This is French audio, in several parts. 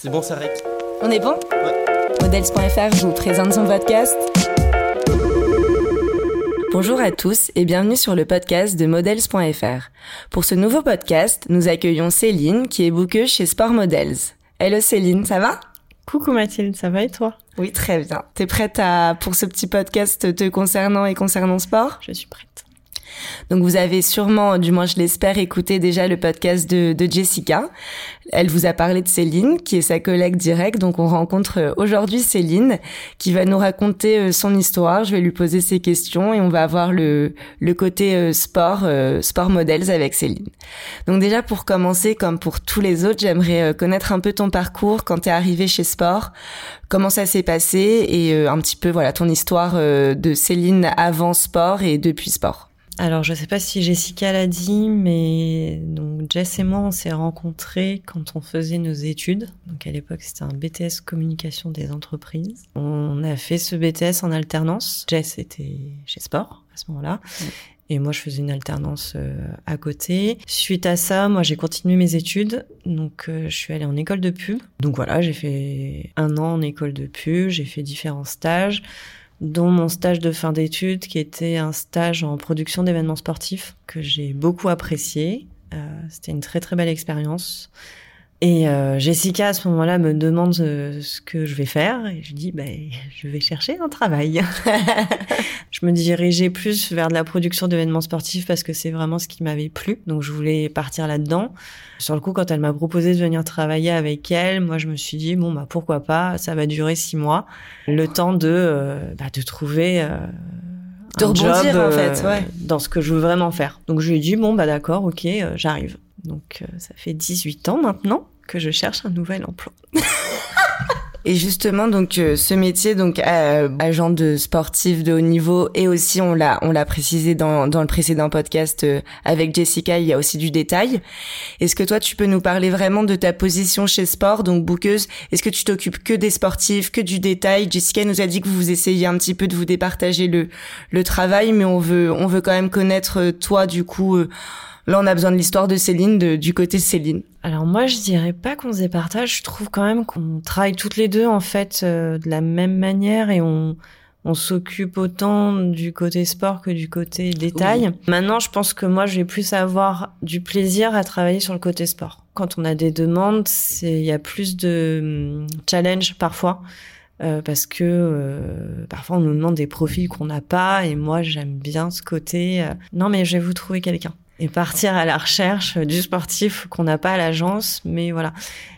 C'est bon, ça rec. On est bon Ouais. Models.fr vous présente son podcast. Bonjour à tous et bienvenue sur le podcast de Models.fr. Pour ce nouveau podcast, nous accueillons Céline qui est bookeuse chez Sport Models. Hello Céline, ça va? Coucou Mathilde, ça va et toi? Oui, très bien. T'es prête à, pour ce petit podcast te concernant et concernant sport? Je suis prête. Donc vous avez sûrement, du moins je l'espère, écouté déjà le podcast de, de, Jessica. Elle vous a parlé de Céline, qui est sa collègue directe. Donc on rencontre euh, aujourd'hui Céline, qui va nous raconter euh, son histoire. Je vais lui poser ses questions et on va avoir le, le côté euh, sport, sport models avec Céline. Donc déjà pour commencer, comme pour tous les autres, j'aimerais connaître un peu ton parcours quand tu es arrivée chez Sport. Comment ça s'est passé et un petit peu voilà ton histoire de Céline avant Sport et depuis Sport. Alors, je sais pas si Jessica l'a dit, mais donc Jess et moi, on s'est rencontrés quand on faisait nos études. Donc, à l'époque, c'était un BTS communication des entreprises. On a fait ce BTS en alternance. Jess était chez Sport à ce moment-là. Et moi, je faisais une alternance euh, à côté. Suite à ça, moi, j'ai continué mes études. Donc, euh, je suis allée en école de pub. Donc voilà, j'ai fait un an en école de pub. J'ai fait différents stages dont mon stage de fin d'études qui était un stage en production d'événements sportifs que j'ai beaucoup apprécié. Euh, C'était une très très belle expérience. Et euh, Jessica à ce moment-là me demande euh, ce que je vais faire et je dis ben je vais chercher un travail. je me dirigeais plus vers de la production d'événements sportifs parce que c'est vraiment ce qui m'avait plu. Donc je voulais partir là-dedans. Sur le coup quand elle m'a proposé de venir travailler avec elle, moi je me suis dit bon bah pourquoi pas, ça va durer six mois, le temps de euh, bah, de trouver euh, de un rebondir job, en fait, euh, ouais. dans ce que je veux vraiment faire. Donc je lui ai dit bon bah d'accord, OK, euh, j'arrive. Donc euh, ça fait 18 ans maintenant que je cherche un nouvel emploi. Et justement, donc euh, ce métier, donc euh, agent de sportif de haut niveau, et aussi on l'a on l'a précisé dans dans le précédent podcast euh, avec Jessica, il y a aussi du détail. Est-ce que toi tu peux nous parler vraiment de ta position chez Sport, donc bouqueuse? Est-ce que tu t'occupes que des sportifs, que du détail? Jessica nous a dit que vous essayez un petit peu de vous départager le le travail, mais on veut on veut quand même connaître euh, toi du coup. Là, on a besoin de l'histoire de Céline, de, du côté de Céline. Alors moi, je dirais pas qu'on se départage. Je trouve quand même qu'on travaille toutes les deux en fait euh, de la même manière et on on s'occupe autant du côté sport que du côté détail. Maintenant, je pense que moi, je vais plus avoir du plaisir à travailler sur le côté sport. Quand on a des demandes, c'est il y a plus de hum, challenge parfois. Euh, parce que euh, parfois on nous demande des profils qu'on n'a pas et moi j'aime bien ce côté euh, non mais je vais vous trouver quelqu'un et partir à la recherche du sportif qu'on n'a pas à l'agence mais voilà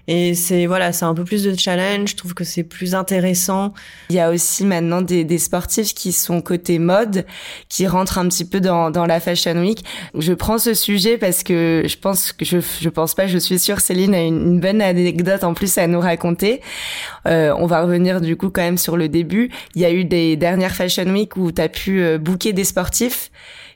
et c'est voilà c'est un peu plus de challenge je trouve que c'est plus intéressant Il y a aussi maintenant des, des sportifs qui sont côté mode, qui rentrent un petit peu dans, dans la Fashion Week. Je prends ce sujet parce que je pense que je, je pense pas, je suis sûre Céline a une, une bonne anecdote en plus à nous raconter. Euh, on va revenir du coup quand même sur le début. Il y a eu des dernières Fashion Week où tu as pu euh, booker des sportifs.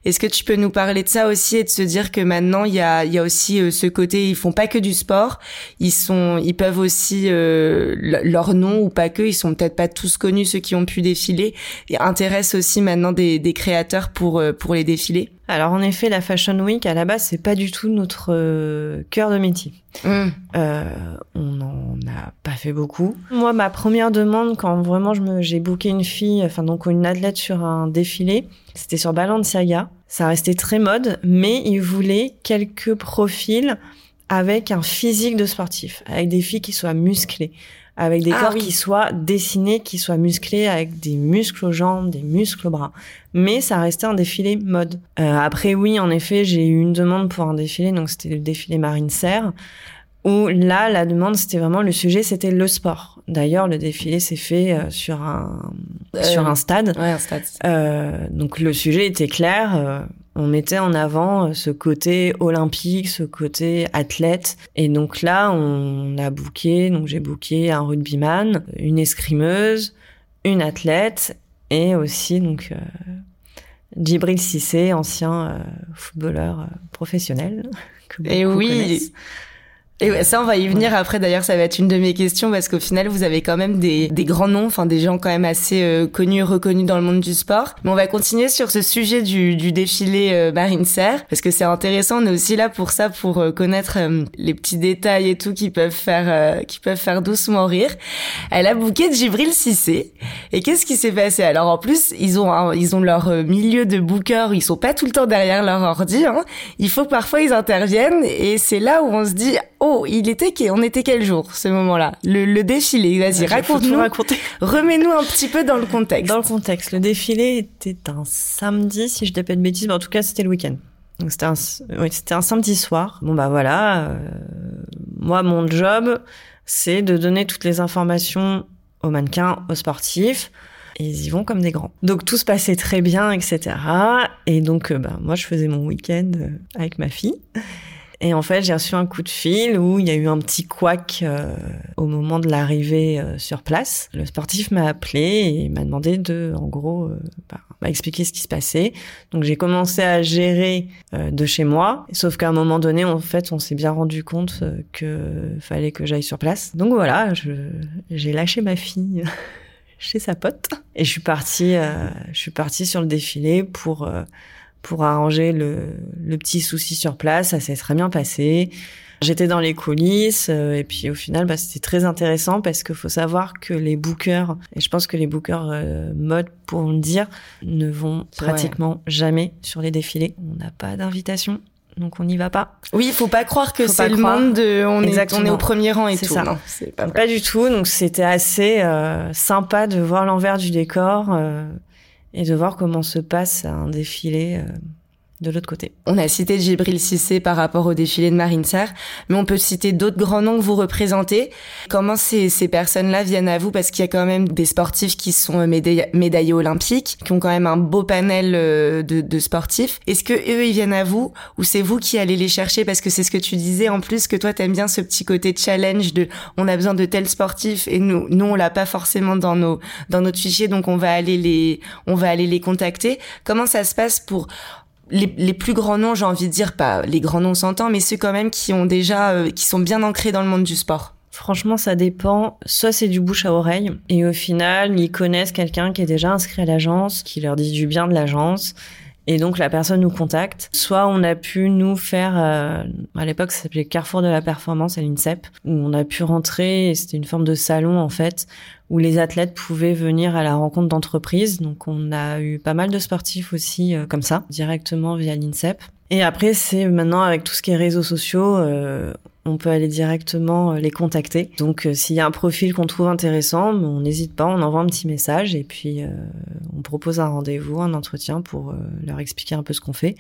Est-ce que tu peux nous parler de ça aussi et de se dire que maintenant il y a, il y a aussi euh, ce côté, ils font pas que du sport, ils sont, ils peuvent aussi euh, le- leur nom ou pas que, ils sont peut-être pas tous connus ceux qui ont pu défiler et intéressent aussi maintenant des, des créateurs pour euh, pour les défilés. Alors en effet la Fashion Week à la base c'est pas du tout notre euh, cœur de métier Euh, on n'en a pas fait beaucoup. Moi, ma première demande, quand vraiment je me, j'ai booké une fille, enfin donc une athlète sur un défilé, c'était sur Balenciaga. Ça restait très mode, mais il voulait quelques profils avec un physique de sportif, avec des filles qui soient musclées, avec des Ah corps oui. qui soient dessinés, qui soient musclés, avec des muscles aux jambes, des muscles aux bras. Mais ça restait un défilé mode. Euh, après, oui, en effet, j'ai eu une demande pour un défilé, donc c'était le défilé Marine Serre où là, la demande, c'était vraiment le sujet, c'était le sport. D'ailleurs, le défilé s'est fait euh, sur un Euh, sur un stade. Ouais, un stade. Euh, donc le sujet était clair. On mettait en avant euh, ce côté olympique, ce côté athlète. Et donc là, on a booké. Donc j'ai booké un rugbyman, une escrimeuse, une athlète et aussi donc euh, Djibril Cissé, ancien euh, footballeur euh, professionnel. que Et oui. Et ouais, ça, on va y venir après. D'ailleurs, ça va être une de mes questions parce qu'au final, vous avez quand même des, des grands noms, enfin des gens quand même assez euh, connus, reconnus dans le monde du sport. Mais on va continuer sur ce sujet du, du défilé euh, Marine Serre parce que c'est intéressant. On est aussi là pour ça, pour euh, connaître euh, les petits détails et tout qui peuvent faire, qui peuvent faire doucement rire. Elle a bouqué de Gibril Cissé. Et qu'est-ce qui s'est passé? Alors en plus, ils ont, ils ont leur milieu de booker. Ils sont pas tout le temps derrière leur ordi. Hein. Il faut que parfois ils interviennent et c'est là où on se dit Oh, il était on était quel jour ce moment-là? Le, défilé, vas-y, raconte-nous. Remets-nous un petit peu dans le contexte. Dans le contexte, le défilé était un samedi, si je dis pas de bêtises, mais en tout cas c'était le week-end. Donc c'était un, oui, c'était un samedi soir. Bon bah voilà, euh, moi mon job c'est de donner toutes les informations aux mannequins, aux sportifs. Et ils y vont comme des grands. Donc tout se passait très bien, etc. Et donc euh, bah, moi je faisais mon week-end euh, avec ma fille. Et en fait, j'ai reçu un coup de fil où il y a eu un petit couac euh, au moment de l'arrivée euh, sur place. Le sportif m'a appelé et m'a demandé de, en gros, euh, bah, m'expliquer ce qui se passait. Donc j'ai commencé à gérer de chez moi, sauf qu'à un moment donné, en fait, on s'est bien rendu compte que fallait que j'aille sur place. Donc voilà, j'ai lâché ma fille. chez sa pote et je suis partie je suis partie sur le défilé pour pour arranger le, le petit souci sur place. Ça s'est très bien passé. J'étais dans les coulisses euh, et puis au final, bah, c'était très intéressant parce qu'il faut savoir que les bookers, et je pense que les bookers euh, mode pour le dire, ne vont pratiquement jamais sur les défilés. On n'a pas d'invitation. Donc on n'y va pas. Oui, il faut pas croire que c'est le monde de on est on est au premier rang et tout. Ça. Non, c'est pas, pas du tout. Donc c'était assez euh, sympa de voir l'envers du décor. Et de voir comment se passe un défilé euh, de l'autre côté. On a cité Gibril Cissé par rapport au défilé de Marine Serre, mais on peut citer d'autres grands noms que vous représentez. Comment ces, ces personnes-là viennent à vous? Parce qu'il y a quand même des sportifs qui sont médaillés, olympiques, qui ont quand même un beau panel euh, de, de sportifs. Est-ce que eux, ils viennent à vous? Ou c'est vous qui allez les chercher? Parce que c'est ce que tu disais en plus, que toi, t'aimes bien ce petit côté challenge de on a besoin de tels sportifs et nous, nous on l'a pas forcément dans nos dans notre fichier, donc on va aller les on va aller les contacter. Comment ça se passe pour les, plus grands noms, j'ai envie de dire, pas les grands noms s'entend, mais ceux quand même qui ont déjà, euh, qui sont bien ancrés dans le monde du sport. Franchement, ça dépend. Soit c'est du bouche à oreille, et au final, ils connaissent quelqu'un qui est déjà inscrit à l'agence, qui leur dit du bien de l'agence, et donc la personne nous contacte. Soit on a pu nous faire, euh, à l'époque ça s'appelait Carrefour de la Performance à l'INSEP, où on a pu rentrer, c'était une forme de salon en fait, où les athlètes pouvaient venir à la rencontre d'entreprises. Donc on a eu pas mal de sportifs aussi euh, comme ça, directement via l'INSEP. Et après c'est maintenant avec tout ce qui est réseaux sociaux, euh, on peut aller directement euh, les contacter. Donc euh, s'il y a un profil qu'on trouve intéressant, on n'hésite pas, on envoie un petit message et puis euh, on propose un rendez-vous, un entretien pour leur expliquer un peu ce qu'on fait.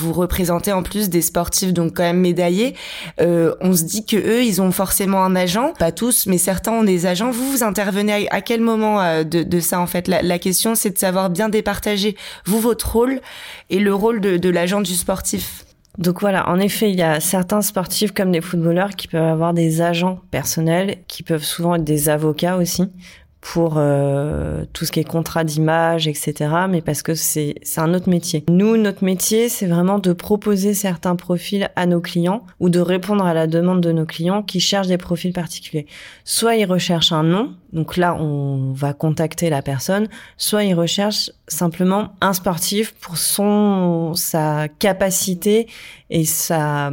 Vous représentez en plus des sportifs donc quand même médaillés. on se dit que eux, ils ont forcément un agent, pas tous, mais certains ont des agents. Vous, vous intervenez à, quel moment de, ça en fait? La, la question, c'est de savoir bien départager vous votre rôle et le rôle de, de l'agent du sportif. Donc voilà, en effet, il y a certains sportifs comme des footballeurs qui peuvent avoir des agents personnels, qui peuvent souvent être des avocats aussi pour euh, tout ce qui est contrat d'image, etc. Mais parce que c'est un autre métier. Nous, notre métier, c'est vraiment de proposer certains profils à nos clients ou de répondre à la demande de nos clients qui cherchent des profils particuliers. Soit ils recherchent un nom, donc là on va contacter la personne. Soit ils recherchent simplement un sportif pour son sa capacité et sa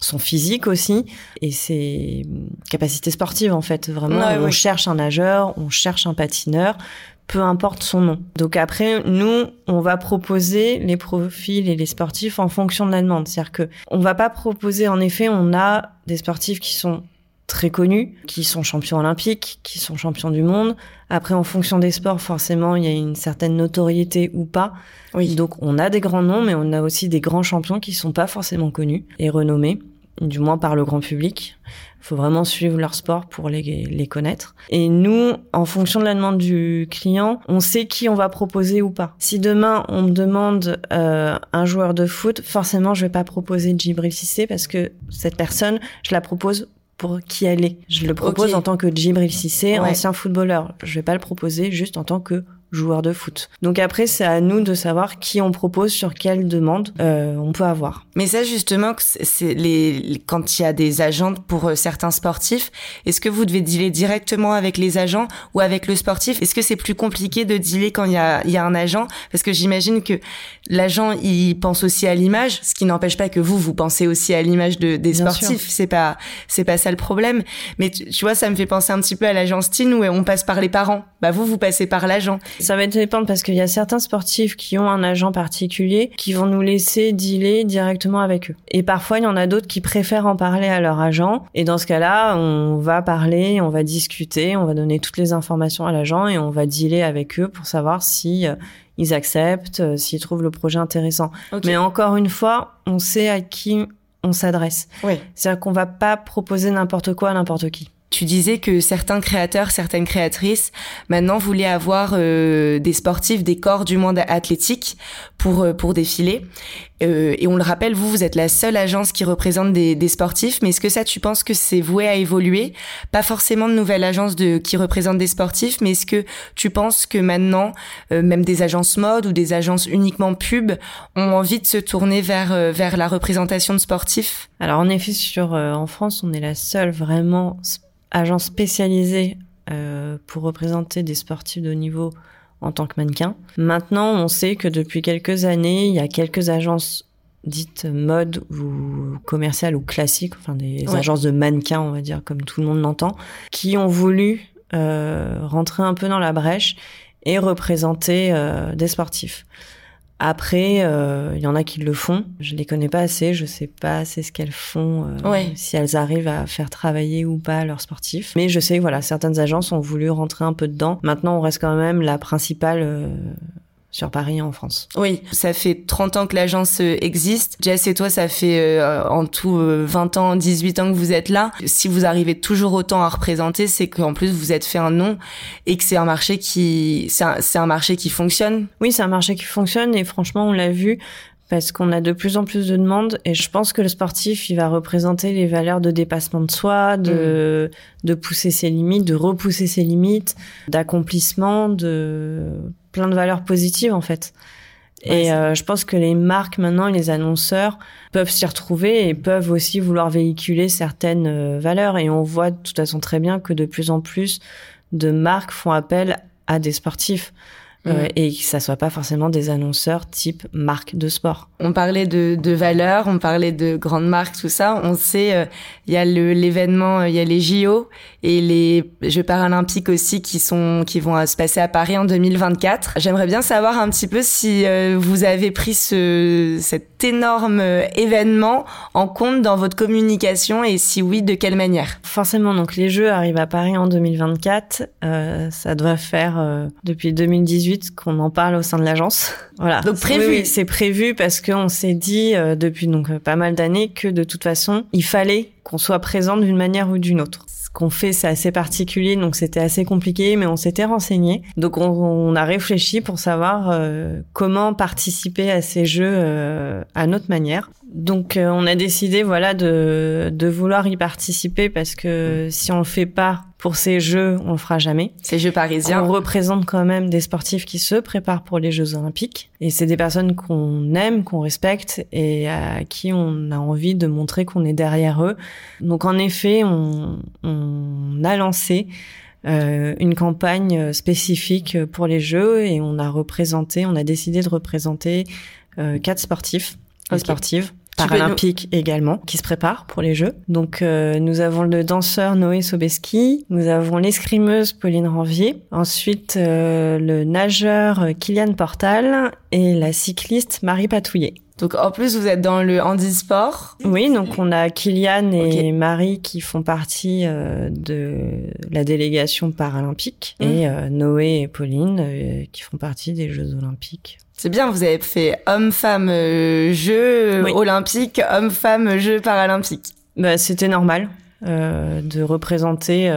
son physique aussi et ses capacités sportives en fait vraiment on cherche un nageur on cherche un patineur peu importe son nom donc après nous on va proposer les profils et les sportifs en fonction de la demande c'est-à-dire que on va pas proposer en effet on a des sportifs qui sont très connus, qui sont champions olympiques, qui sont champions du monde. Après, en fonction des sports, forcément, il y a une certaine notoriété ou pas. Oui. Donc, on a des grands noms, mais on a aussi des grands champions qui sont pas forcément connus et renommés du moins par le grand public. Il faut vraiment suivre leur sport pour les, les connaître. Et nous, en fonction de la demande du client, on sait qui on va proposer ou pas. Si demain on me demande euh, un joueur de foot, forcément je vais pas proposer Djibril Cissé parce que cette personne, je la propose pour qui elle est. Je le propose en tant que Djibril Cissé, ancien footballeur. Je vais pas le proposer juste en tant que joueurs de foot. Donc après, c'est à nous de savoir qui on propose, sur quelle demande euh, on peut avoir. Mais ça, justement, c'est les quand il y a des agents pour euh, certains sportifs, est-ce que vous devez dealer directement avec les agents ou avec le sportif? Est-ce que c'est plus compliqué de dealer quand il y a, y a un agent? Parce que j'imagine que l'agent, il pense aussi à l'image, ce qui n'empêche pas que vous, vous pensez aussi à l'image de, des sportifs. C'est pas, c'est pas ça le problème. Mais tu, tu, vois, ça me fait penser un petit peu à l'agence Teen où on passe par les parents. Bah vous, vous passez par l'agent. Ça va dépendre parce qu'il y a certains sportifs qui ont un agent particulier qui vont nous laisser dealer directement avec eux. Et parfois, il y en a d'autres qui préfèrent en parler à leur agent. Et dans ce cas-là, on va parler, on va discuter, on va donner toutes les informations à l'agent et on va dealer avec eux pour savoir si euh, ils acceptent, euh, s'ils trouvent le projet intéressant. Mais encore une fois, on sait à qui on s'adresse. Oui. C'est-à-dire qu'on va pas proposer n'importe quoi à n'importe qui. Tu disais que certains créateurs, certaines créatrices, maintenant voulaient avoir euh, des sportifs, des corps du monde athlétique pour euh, pour défiler. Euh, et on le rappelle, vous, vous êtes la seule agence qui représente des, des sportifs. Mais est-ce que ça, tu penses que c'est voué à évoluer? Pas forcément de nouvelles agences de qui représentent des sportifs, mais est-ce que tu penses que maintenant, même des agences mode ou des agences uniquement pub ont envie de se tourner vers vers la représentation de sportifs? Alors en effet, sur en France, on est la seule vraiment agence spécialisée euh, pour représenter des sportifs de haut niveau en tant que mannequin. Maintenant, on sait que depuis quelques années, il y a quelques agences dites mode ou commerciales ou classiques, enfin des agences de mannequins, on va dire, comme tout le monde l'entend, qui ont voulu euh, rentrer un peu dans la brèche et représenter euh, des sportifs. Après, euh, il y en a qui le font. Je les connais pas assez. Je sais pas assez ce qu'elles font, euh, si elles arrivent à faire travailler ou pas leurs sportifs. Mais je sais voilà, certaines agences ont voulu rentrer un peu dedans. Maintenant, on reste quand même la principale euh, sur Paris en France. Oui, ça fait 30 ans que l'agence euh, existe. Jess et toi, ça fait euh, en tout 20 euh, ans, 18 ans que vous êtes là. Si vous arrivez toujours autant à représenter, c'est qu'en plus vous êtes fait un nom et que c'est un marché qui c'est un, un, marché qui fonctionne. Oui, c'est un marché qui fonctionne et franchement, on l'a vu parce qu'on a de plus en plus de demandes et je pense que le sportif, il va représenter les valeurs de dépassement de soi, de, mmh. de pousser ses limites, de repousser ses limites, d'accomplissement, de plein de valeurs positives en fait. et euh, je pense que les marques maintenant, les annonceurs peuvent s'y retrouver et peuvent aussi vouloir véhiculer certaines euh, valeurs. Et on voit de toute façon très bien que de plus en plus de marques font appel à des sportifs. Euh, et que ça soit pas forcément des annonceurs type marque de sport. On parlait de, de valeurs, on parlait de grandes marques, tout ça. On sait, euh, il y a l'événement, il y a les JO et les Jeux paralympiques aussi qui sont qui vont se passer à Paris en 2024. J'aimerais bien savoir un petit peu si euh, vous avez pris ce cet énorme événement en compte dans votre communication et si oui, de quelle manière? Forcément, donc les Jeux arrivent à Paris en 2024. ça doit faire depuis 2018 qu'on en parle au sein de l'agence. Voilà. Donc prévu. c'est prévu parce qu'on s'est dit euh, depuis donc euh, pas mal d'années que de toute façon, il fallait qu'on soit présent d'une manière ou d'une autre. Qu'on fait, c'est assez particulier, donc c'était assez compliqué, mais on s'était renseigné. Donc on, a réfléchi pour savoir euh, comment participer à ces jeux à notre manière. Donc on a décidé voilà de, de vouloir y participer parce que si on le fait pas pour ces Jeux, on le fera jamais. Ces Jeux parisiens. On représente quand même des sportifs qui se préparent pour les Jeux Olympiques. Et c'est des personnes qu'on aime, qu'on respecte et à qui on a envie de montrer qu'on est derrière eux. Donc en effet, on, on a lancé euh, une campagne spécifique pour les Jeux et on a représenté, on a décidé de représenter euh, quatre sportifs, okay. sportives paralympique également, qui se prépare pour les Jeux. Donc euh, nous avons le danseur Noé Sobeski, nous avons l'escrimeuse Pauline Ranvier, ensuite euh, le nageur Kylian Portal et la cycliste Marie Patouillet. Donc en plus vous êtes dans le handisport. Oui, donc on a Kylian et Marie qui font partie euh, de la délégation paralympique mmh. et euh, Noé et Pauline euh, qui font partie des Jeux olympiques. C'est bien, vous avez fait homme-femme euh, Jeux oui. olympiques, homme-femme Jeux paralympiques. Bah, c'était normal de représenter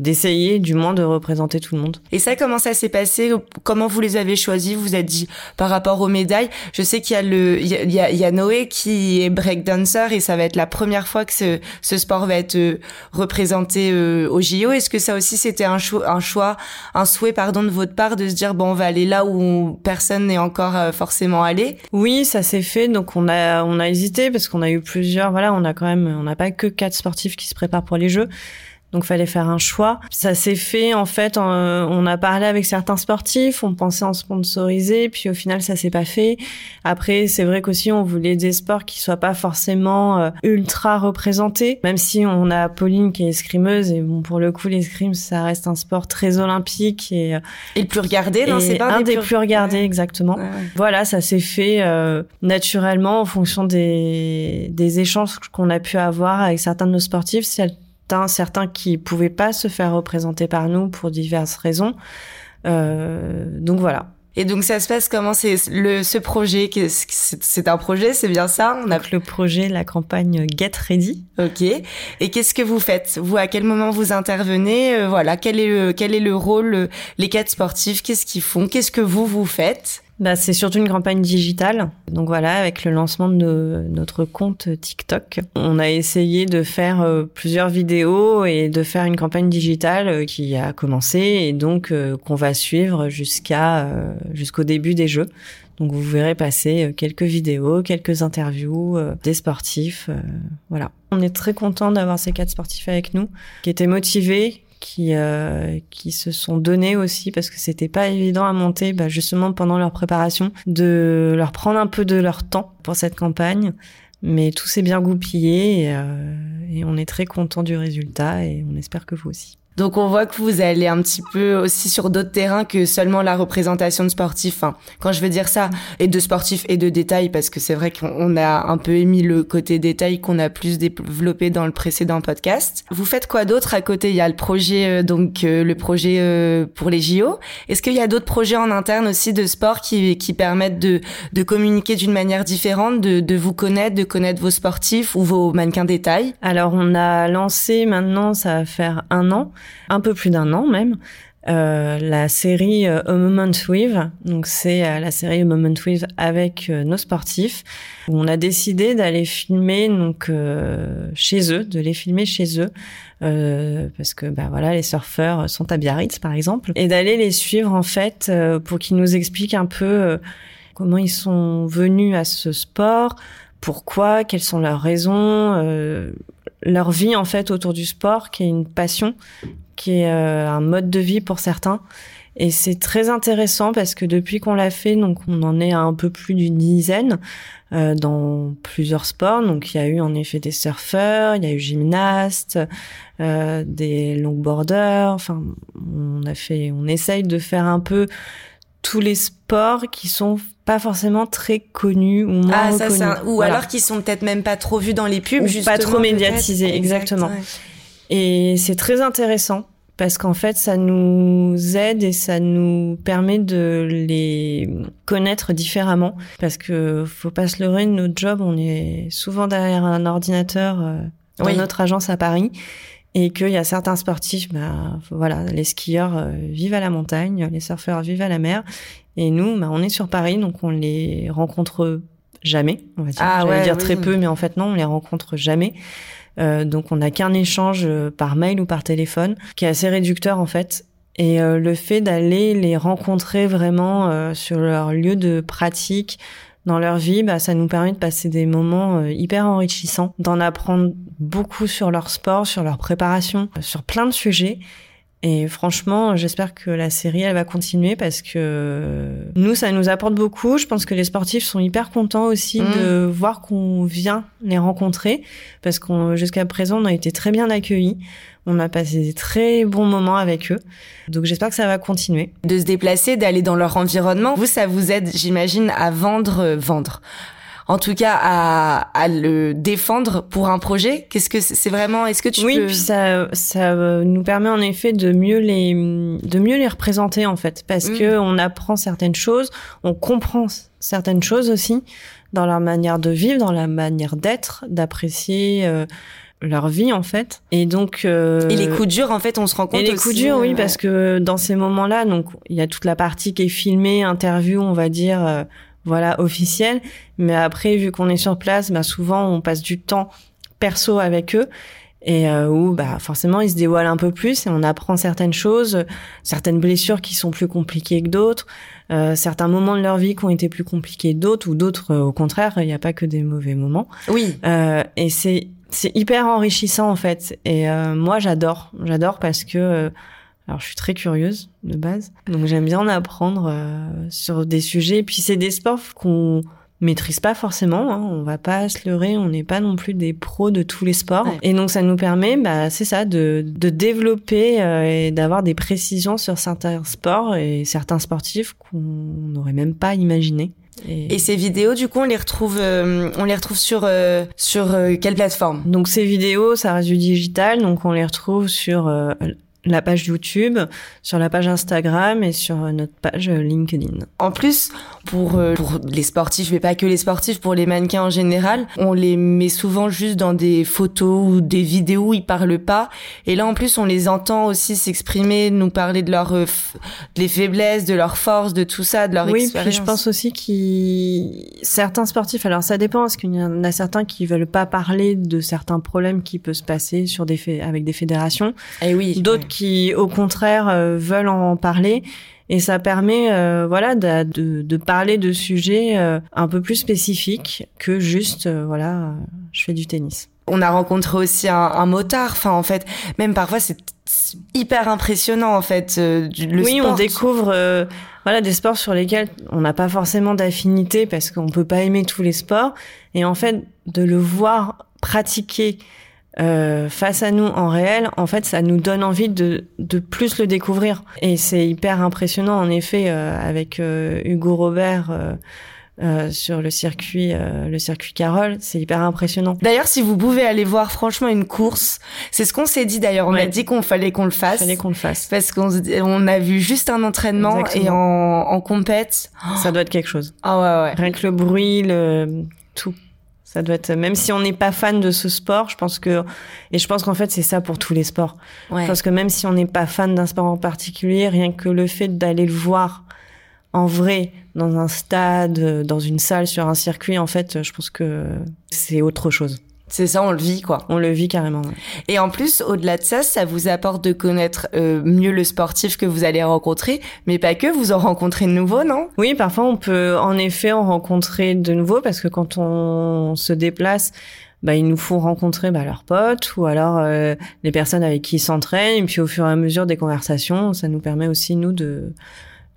d'essayer du moins de représenter tout le monde. Et ça, comment ça s'est passé? Comment vous les avez choisis? Vous êtes dit par rapport aux médailles. Je sais qu'il y a le, il y a, il y a Noé qui est breakdancer et ça va être la première fois que ce, ce sport va être euh, représenté euh, au JO. Est-ce que ça aussi c'était un choix, un choix, un souhait pardon de votre part de se dire bon on va aller là où personne n'est encore euh, forcément allé? Oui, ça s'est fait. Donc on a on a hésité parce qu'on a eu plusieurs. Voilà, on a quand même on n'a pas que quatre sportifs qui se préparent pour les Jeux. Donc fallait faire un choix. Ça s'est fait en fait. on a parlé avec certains sportifs, on pensait en sponsoriser, puis au final ça s'est pas fait. Après c'est vrai qu'aussi on voulait des sports qui soient pas forcément euh, ultra représentés. Même si on a Pauline qui est escrimeuse et bon pour le coup l'escrime ça reste un sport très olympique et, euh, et le plus regardé. Non c'est pas un des plus, regardés exactement. Voilà ça s'est fait euh, naturellement en fonction des des échanges qu'on a pu avoir avec certains de nos sportifs certains qui pouvaient pas se faire représenter par nous pour diverses raisons. Euh, donc voilà. Et donc ça se passe comment? C'est le ce projet c'est un projet c'est bien ça? On a le projet la campagne Get Ready. OK. Et qu'est-ce que vous faites? Vous à quel moment vous intervenez? Euh, Voilà, quel est le quel est le rôle euh, les quatre sportifs Qu'est-ce qu'ils font? Qu'est-ce que vous vous faites? Bah, c'est surtout une campagne digitale. Donc voilà, avec le lancement de notre compte TikTok, on a essayé de faire euh, plusieurs vidéos et de faire une campagne digitale euh, qui a commencé et donc euh, qu'on va suivre jusqu'à jusqu'au début des jeux. Donc vous verrez passer quelques vidéos, quelques interviews des sportifs, voilà. On est très content d'avoir ces quatre sportifs avec nous, qui étaient motivés, qui euh, qui se sont donnés aussi parce que c'était pas évident à monter bah, justement pendant leur préparation de leur prendre un peu de leur temps pour cette campagne mais tout s'est bien goupillé et, euh, et on est très content du résultat et on espère que vous aussi. Donc on voit que vous allez un petit peu aussi sur d'autres terrains que seulement la représentation de sportifs. Enfin, quand je veux dire ça, et de sportifs et de détails, parce que c'est vrai qu'on a un peu émis le côté détail qu'on a plus développé dans le précédent podcast. Vous faites quoi d'autre à côté? Il y a le projet euh, donc euh, le projet euh, pour les JO. Est-ce qu'il y a d'autres projets en interne aussi de sport qui, qui permettent de, de communiquer d'une manière différente, de, de vous connaître, de connaître vos sportifs ou vos mannequins détails Alors on a lancé maintenant, ça va faire un an un peu plus d'un an même, euh, la série euh, A Moment With. Donc c'est euh, la série A Moment With avec nos sportifs. on a décidé d'aller filmer donc chez eux, de les filmer chez eux. parce que bah voilà les surfeurs sont à Biarritz par exemple et d'aller les suivre en fait pour qu'ils nous expliquent un peu comment ils sont venus à ce sport, pourquoi, quelles sont leurs raisons, leur vie en fait autour du sport, qui est une passion, qui est euh, un mode de vie pour certains. Et c'est très intéressant parce que depuis qu'on l'a fait, donc on en est à un peu plus d'une dizaine euh, dans plusieurs sports. Donc il y a eu en effet des surfeurs, il y a eu gymnastes, euh, des longboarders. Enfin, on a fait, on essaye de faire un peu tous les sports qui sont pas forcément très connus ou moins ah, ça, ou alors qui sont peut-être même pas trop vus dans les pubs, ou pas trop médiatisés, exactement. Et c'est très intéressant parce qu'en fait, ça nous aide et ça nous permet de les connaître différemment. Parce que faut pas se leurrer, notre job, on est souvent derrière un ordinateur euh, dans notre agence à Paris. Et qu'il y a certains sportifs, bah, voilà, les skieurs euh, vivent à la montagne, les surfeurs vivent à la mer, et nous, bah, on est sur Paris, donc on les rencontre jamais, on va dire. Ah, ouais, dire très peu, mais en fait non, on les rencontre jamais. Euh, donc on n'a qu'un échange euh, par mail ou par téléphone, qui est assez réducteur en fait. Et euh, le fait d'aller les rencontrer vraiment sur leur lieu de pratique, dans leur vie, bah, ça nous permet de passer des moments hyper enrichissants, d'en apprendre beaucoup sur leur sport, sur leur préparation, sur plein de sujets. Et franchement, j'espère que la série, elle va continuer parce que nous, ça nous apporte beaucoup. Je pense que les sportifs sont hyper contents aussi mmh. de voir qu'on vient les rencontrer parce qu'on jusqu'à présent, on a été très bien accueillis. On a passé des très bons moments avec eux. Donc j'espère que ça va continuer. De se déplacer, d'aller dans leur environnement, vous, ça vous aide, j'imagine, à vendre, vendre en tout cas à, à le défendre pour un projet? Qu'est-ce que c'est vraiment Est-ce que tu oui, puis ça ça euh, nous permet en effet de mieux les de mieux les représenter en fait parce mmh. que on apprend certaines choses, on comprend certaines choses aussi dans leur manière de vivre, dans la manière d'être, d'apprécier euh, leur vie en fait. Et donc euh, et les coups durs en fait, on se rend compte. Et les coups durs, oui, parce que dans ces moments-là, donc il y a toute la partie qui est filmée, interview, on va dire, euh, voilà, officielle. Mais après, vu qu'on est sur place, bah souvent on passe du temps perso avec eux et euh, où bah forcément ils se dévoilent un peu plus et on apprend certaines choses, certaines blessures qui sont plus compliquées que d'autres, euh, certains moments de leur vie qui ont été plus compliqués que d'autres ou d'autres au contraire, il n'y a pas que des mauvais moments. Oui. Euh, et c'est c'est hyper enrichissant en fait. Et euh, moi j'adore, j'adore parce que euh, alors je suis très curieuse de base, donc j'aime bien en apprendre euh, sur des sujets. Et puis c'est des sports qu'on maîtrise pas forcément. Hein, on va pas se leurrer, on n'est pas non plus des pros de tous les sports. Et donc ça nous permet, bah, c'est ça, de, de développer et d'avoir des précisions sur certains sports et certains sportifs qu'on n'aurait même pas imaginé. Et... ces vidéos, du coup, on les retrouve, euh, on les retrouve sur euh, sur euh, quelle plateforme? Donc ces vidéos, ça reste du digital, donc on les retrouve sur la page YouTube, sur la page Instagram et sur notre page LinkedIn. En plus, pour, euh, pour les sportifs, mais pas que les sportifs, pour les mannequins en général, on les met souvent juste dans des photos ou des vidéos où ils parlent pas. Et là, en plus, on les entend aussi s'exprimer, nous parler de leurs les faiblesses, de leurs forces, de tout ça, de leur oui, expérience. Oui, je pense aussi que certains sportifs, alors ça dépend, parce qu'il y en a certains qui veulent pas parler de certains problèmes qui peuvent se passer sur des avec des fédérations? Et eh oui. D'autres qui, au contraire, euh, veulent en parler. Et ça permet, euh, voilà, de, de, de, parler de sujets euh, un peu plus spécifiques que juste, voilà, je fais du tennis. On a rencontré aussi un, un motard. Enfin, en fait, même parfois, c'est hyper impressionnant, en fait. le oui, sport. on découvre, voilà, des sports sur lesquels on n'a pas forcément d'affinité parce qu'on peut pas aimer tous les sports. Et en fait, de le voir pratiquer euh, face à nous en réel, en fait, ça nous donne envie de, de plus le découvrir. Et c'est hyper impressionnant, en effet, euh, avec euh, Hugo Robert. Euh, sur le circuit, le circuit Carole, c'est hyper impressionnant. D'ailleurs, si vous pouvez aller voir franchement une course, c'est ce qu'on s'est dit d'ailleurs. On a dit qu'on fallait qu'on le fasse. Fallait qu'on le fasse. Parce qu'on on a vu juste un entraînement Exactement. et en, en compète. Ça doit être quelque chose. Ah ouais ouais. Rien que le bruit, le tout. Ça doit être, même si on n'est pas fan de ce sport, je pense que, et je pense qu'en fait, c'est ça pour tous les sports. Ouais. Je pense que même si on n'est pas fan d'un sport en particulier, rien que le fait d'aller le voir en vrai, dans un stade, dans une salle, sur un circuit, en fait, je pense que c'est autre chose. C'est ça, on le vit, quoi. On le vit carrément. Ouais. Et en plus, au-delà de ça, ça vous apporte de connaître euh, mieux le sportif que vous allez rencontrer, mais pas que, vous en rencontrez de nouveaux, non? Oui, parfois on peut en effet en rencontrer de nouveaux, parce que quand on se déplace, bah, il nous faut rencontrer bah, leurs potes ou alors euh, les personnes avec qui ils s'entraînent. Et puis au fur et à mesure des conversations, ça nous permet aussi, nous, de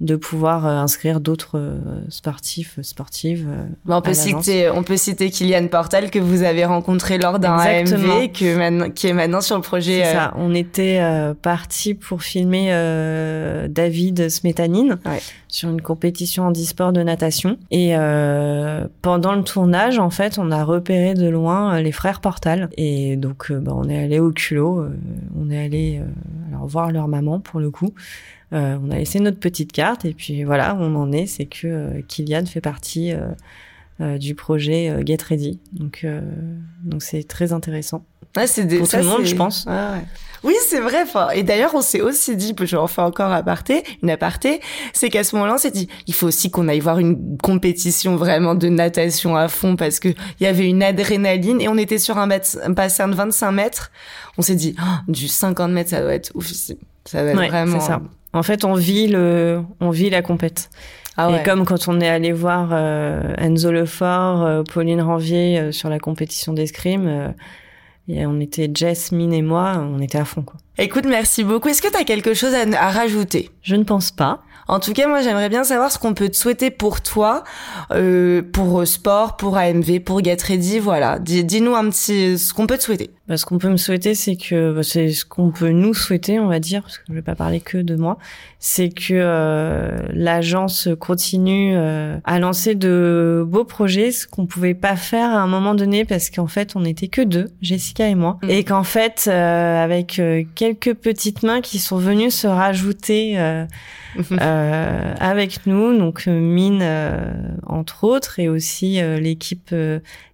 de pouvoir euh, inscrire d'autres euh, sportifs, sportives. Euh, on peut citer, on peut citer Kylian Portal que vous avez rencontré lors d'un AMV, que maintenant, qui est maintenant sur le projet. C'est ça. On était euh, parti pour filmer euh, David Smetanine ouais. sur une compétition en e-sport de natation. Et pendant le tournage, en fait, on a repéré de loin les frères Portal. Et donc, bah, on est allé au culot. on est allé alors voir leur maman pour le coup. Euh, on a laissé notre petite carte et puis voilà, on en est, c'est que euh, Kylian fait partie euh, du projet Get Ready. Donc donc c'est très intéressant. Ouais, c'est des, pour ça, tout le monde, je pense. Ouais, ouais. Oui, c'est vrai. Enfin, et d'ailleurs, on s'est aussi dit, je en fais encore aparté, une aparté, c'est qu'à ce moment-là, on s'est dit, il faut aussi qu'on aille voir une compétition vraiment de natation à fond parce que il y avait une adrénaline et on était sur un, un bassin de 25 mètres. On s'est dit, oh, du 50 mètres, ça doit être ouf. Ça doit être ouais, vraiment. ça. En fait, on vit le, on vit la compète. Ah ouais. Et comme quand on est allé voir euh, Enzo Lefort, euh, Pauline Ranvier euh, sur la compétition d'escrime, euh, on était Jasmine et moi, on était à fond quoi. Écoute, merci beaucoup. Est-ce que tu as quelque chose à, à rajouter? Je ne pense pas. En tout cas, moi, j'aimerais bien savoir ce qu'on peut te souhaiter pour toi, euh, pour sport, pour AMV, pour Get Ready. Voilà, dis-nous un petit ce qu'on peut te souhaiter. Bah, ce qu'on peut me souhaiter, c'est que bah, c'est ce qu'on peut nous souhaiter, on va dire, parce que je vais pas parler que de moi. C'est que euh, l'agence continue euh, à lancer de beaux projets, ce qu'on pouvait pas faire à un moment donné, parce qu'en fait, on était que deux, Jessica et moi, mmh. et qu'en fait, euh, avec quelques petites mains qui sont venues se rajouter euh, avec nous, donc Mine euh, entre autres, et aussi euh, l'équipe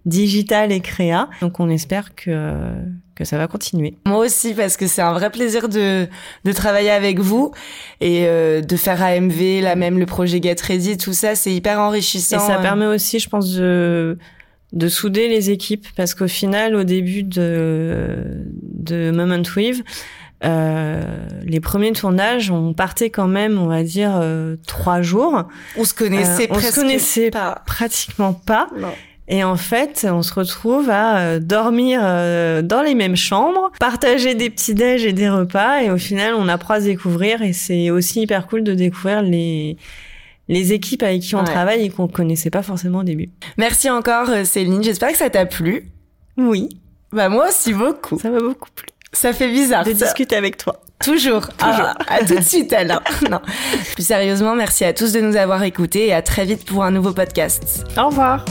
digitale et créa. Donc on espère que que ça va continuer. Moi aussi, parce que c'est un vrai plaisir de, de travailler avec vous et euh, de faire AMV, là même le projet Get Ready, tout ça, c'est hyper enrichissant. Et ça permet aussi, je pense, de de souder les équipes parce qu'au final, au début de de Moment Weave, euh, les premiers tournages, on partait quand même, on va dire, euh, trois jours. On se connaissait euh, On se connaissait pas. pratiquement pas. Et en fait, on se retrouve à euh, dormir dans les mêmes chambres, partager des petits déj et des repas, et au final, on apprend à se découvrir. Et c'est aussi hyper cool de découvrir les les équipes avec qui on travaille et qu'on connaissait pas forcément au début. Merci encore, Céline. J'espère que ça t'a plu. Oui. Bah moi aussi beaucoup. Ça m'a beaucoup plu. Ça fait bizarre. De discuter avec toi. Toujours. Toujours. Ah, à tout de suite alors. non. Plus sérieusement, merci à tous de nous avoir écoutés et à très vite pour un nouveau podcast. Au revoir.